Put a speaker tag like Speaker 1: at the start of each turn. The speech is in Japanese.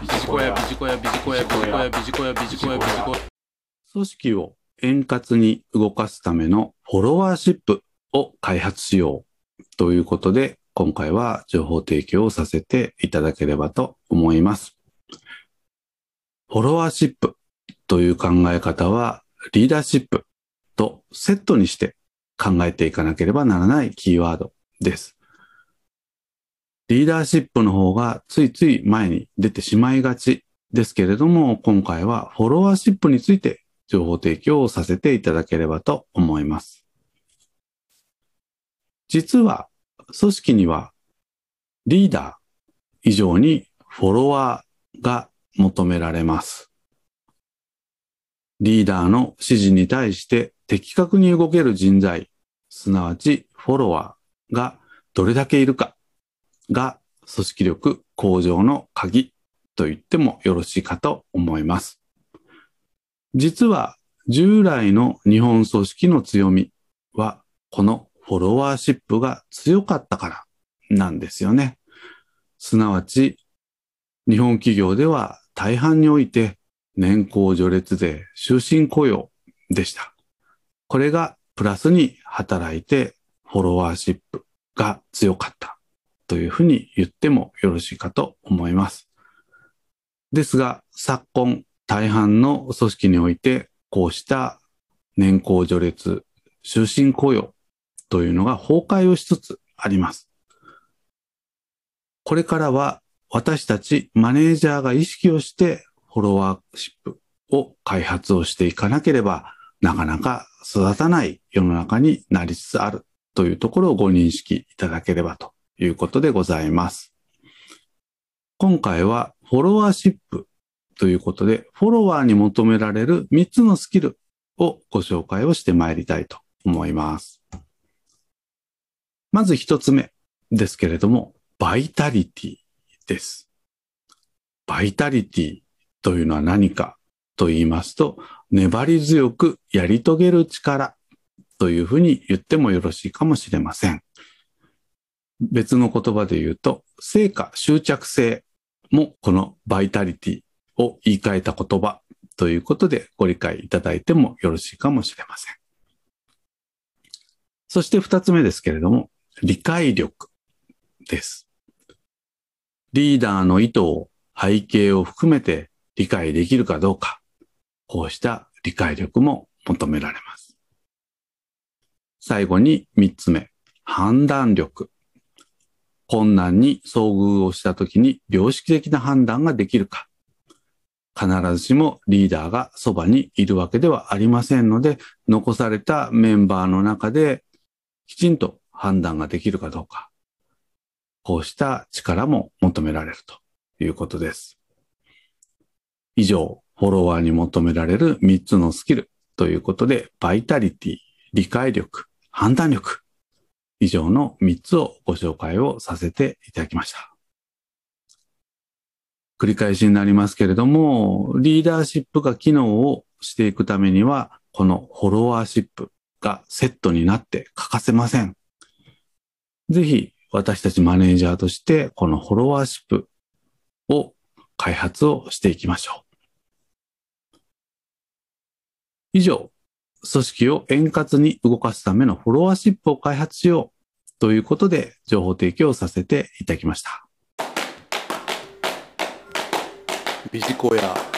Speaker 1: ビジコヤビジコヤビジコヤビジコヤビジコヤビジコヤビジコヤ
Speaker 2: 組織を円滑に動かすためのフォロワーシップを開発しようということで、今回は情報提供をさせていただければと思います。フォロワーシップという考え方はリーダーシップとセットにして考えていかなければならないキーワードです。リーダーシップの方がついつい前に出てしまいがちですけれども、今回はフォロワーシップについて情報提供をさせていただければと思います。実は組織にはリーダー以上にフォロワーが求められます。リーダーの指示に対して的確に動ける人材、すなわちフォロワーがどれだけいるかが組織力向上の鍵と言ってもよろしいかと思います。実は従来の日本組織の強みはこのフォロワーシップが強かったからなんですよね。すなわち日本企業では大半において年功序列で終身雇用でした。これがプラスに働いてフォロワーシップが強かったというふうに言ってもよろしいかと思います。ですが昨今大半の組織においてこうした年功序列終身雇用というのが崩壊をしつつあります。これからは私たちマネージャーが意識をしてフォロワーシップを開発をしていかなければなかなか育たない世の中になりつつあるというところをご認識いただければということでございます。今回はフォロワーシップということでフォロワーに求められる3つのスキルをご紹介をしてまいりたいと思います。まず1つ目ですけれども、バイタリティです。バイタリティというのは何かと言いますと、粘り強くやり遂げる力というふうに言ってもよろしいかもしれません。別の言葉で言うと、成果執着性もこのバイタリティを言い換えた言葉ということでご理解いただいてもよろしいかもしれません。そして二つ目ですけれども、理解力です。リーダーの意図を背景を含めて理解できるかどうか、こうした理解力も求められます。最後に三つ目、判断力。困難に遭遇をしたときに良識的な判断ができるか。必ずしもリーダーがそばにいるわけではありませんので、残されたメンバーの中できちんと判断ができるかどうか。こうした力も求められるということです。以上、フォロワーに求められる3つのスキルということで、バイタリティ、理解力、判断力。以上の3つをご紹介をさせていただきました。繰り返しになりますけれども、リーダーシップが機能をしていくためには、このフォロワーシップがセットになって欠かせません。ぜひ私たちマネージャーとしてこのフォロワーシップを開発をしていきましょう。以上、組織を円滑に動かすためのフォロワーシップを開発しようということで情報提供させていただきました。
Speaker 1: ビジコヤ